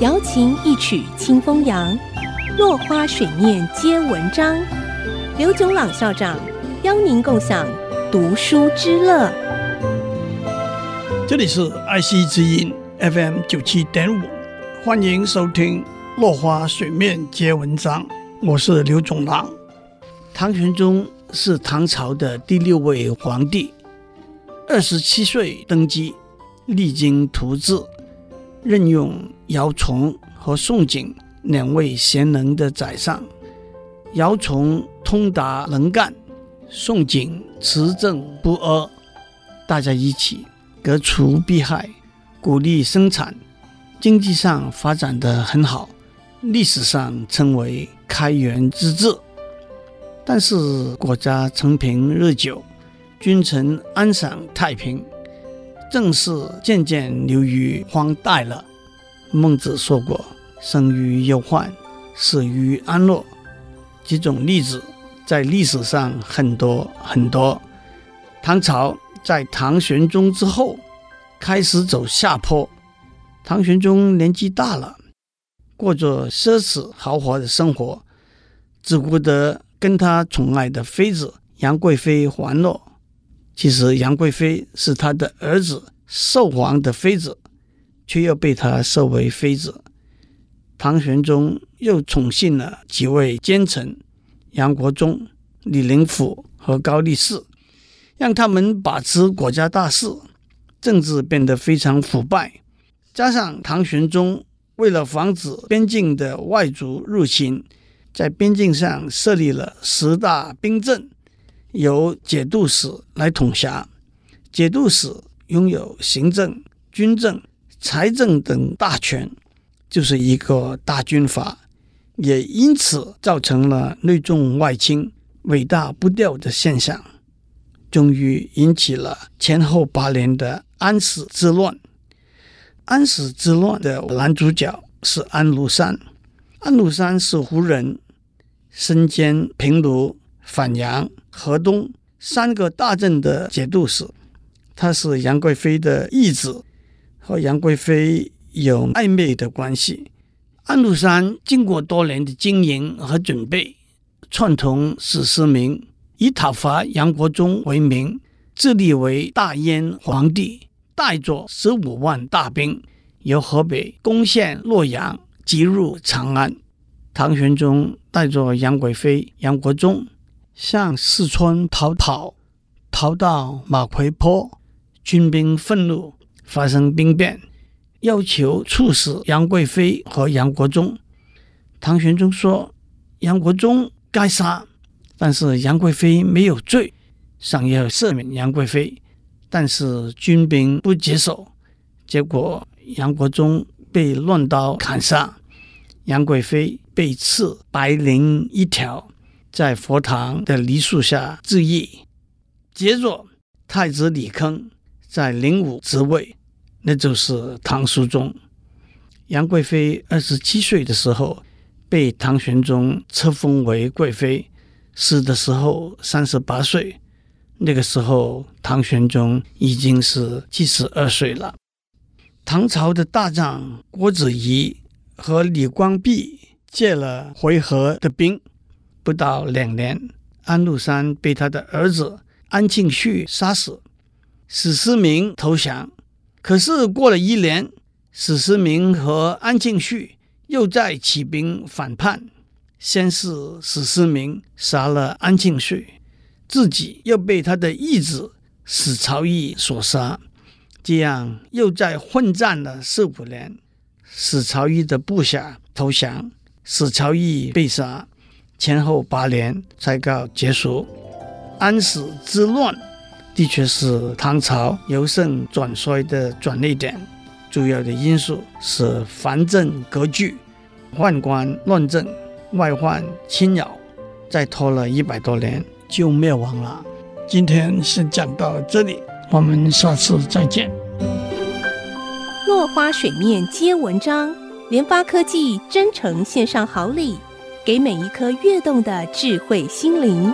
瑶琴一曲清风扬，落花水面皆文章。刘炯朗校长邀您共享读书之乐。这里是爱惜之音 FM 九七点五，欢迎收听《落花水面皆文章》，我是刘炯朗。唐玄宗是唐朝的第六位皇帝，二十七岁登基，励精图治。任用姚崇和宋璟两位贤能的宰相，姚崇通达能干，宋璟持正不阿，大家一起革除弊害，鼓励生产，经济上发展得很好，历史上称为开元之治。但是国家承平日久，君臣安享太平。政事渐渐流于荒怠了。孟子说过：“生于忧患，死于安乐。”几种例子在历史上很多很多。唐朝在唐玄宗之后开始走下坡。唐玄宗年纪大了，过着奢侈豪华的生活，只顾得跟他宠爱的妃子杨贵妃玩乐。其实杨贵妃是他的儿子。寿皇的妃子，却又被他收为妃子。唐玄宗又宠幸了几位奸臣杨国忠、李林甫和高力士，让他们把持国家大事，政治变得非常腐败。加上唐玄宗为了防止边境的外族入侵，在边境上设立了十大兵镇，由节度使来统辖。节度使。拥有行政、军政、财政等大权，就是一个大军阀，也因此造成了内重外轻、尾大不掉的现象，终于引起了前后八年的安史之乱。安史之乱的男主角是安禄山，安禄山是胡人，身兼平卢、反阳、河东三个大镇的节度使。他是杨贵妃的义子，和杨贵妃有暧昧的关系。安禄山经过多年的经营和准备，串通史思明，以讨伐杨国忠为名，自立为大燕皇帝，带着十五万大兵，由河北攻陷洛阳，急入长安。唐玄宗带着杨贵妃、杨国忠向四川逃跑，逃到马嵬坡。军兵愤怒，发生兵变，要求处死杨贵妃和杨国忠。唐玄宗说：“杨国忠该杀，但是杨贵妃没有罪，想要赦免杨贵妃，但是军兵不接受，结果杨国忠被乱刀砍杀，杨贵妃被赐白绫一条，在佛堂的梨树下自缢。接着太子李铿。”在灵武即位，那就是唐肃宗。杨贵妃二十七岁的时候被唐玄宗册封为贵妃，死的时候三十八岁。那个时候唐玄宗已经是七十二岁了。唐朝的大将郭子仪和李光弼借了回纥的兵，不到两年，安禄山被他的儿子安庆绪杀死。史思明投降，可是过了一年，史思明和安庆绪又再起兵反叛。先是史思明杀了安庆绪，自己又被他的义子史朝义所杀，这样又在混战了四五年。史朝义的部下投降，史朝义被杀，前后八年才告结束。安史之乱。的确是唐朝由盛转衰的转捩点，主要的因素是藩镇割据、宦官乱政、外患侵扰，再拖了一百多年就灭亡了。今天先讲到这里，我们下次再见。落花水面皆文章，联发科技真诚献上好礼，给每一颗跃动的智慧心灵。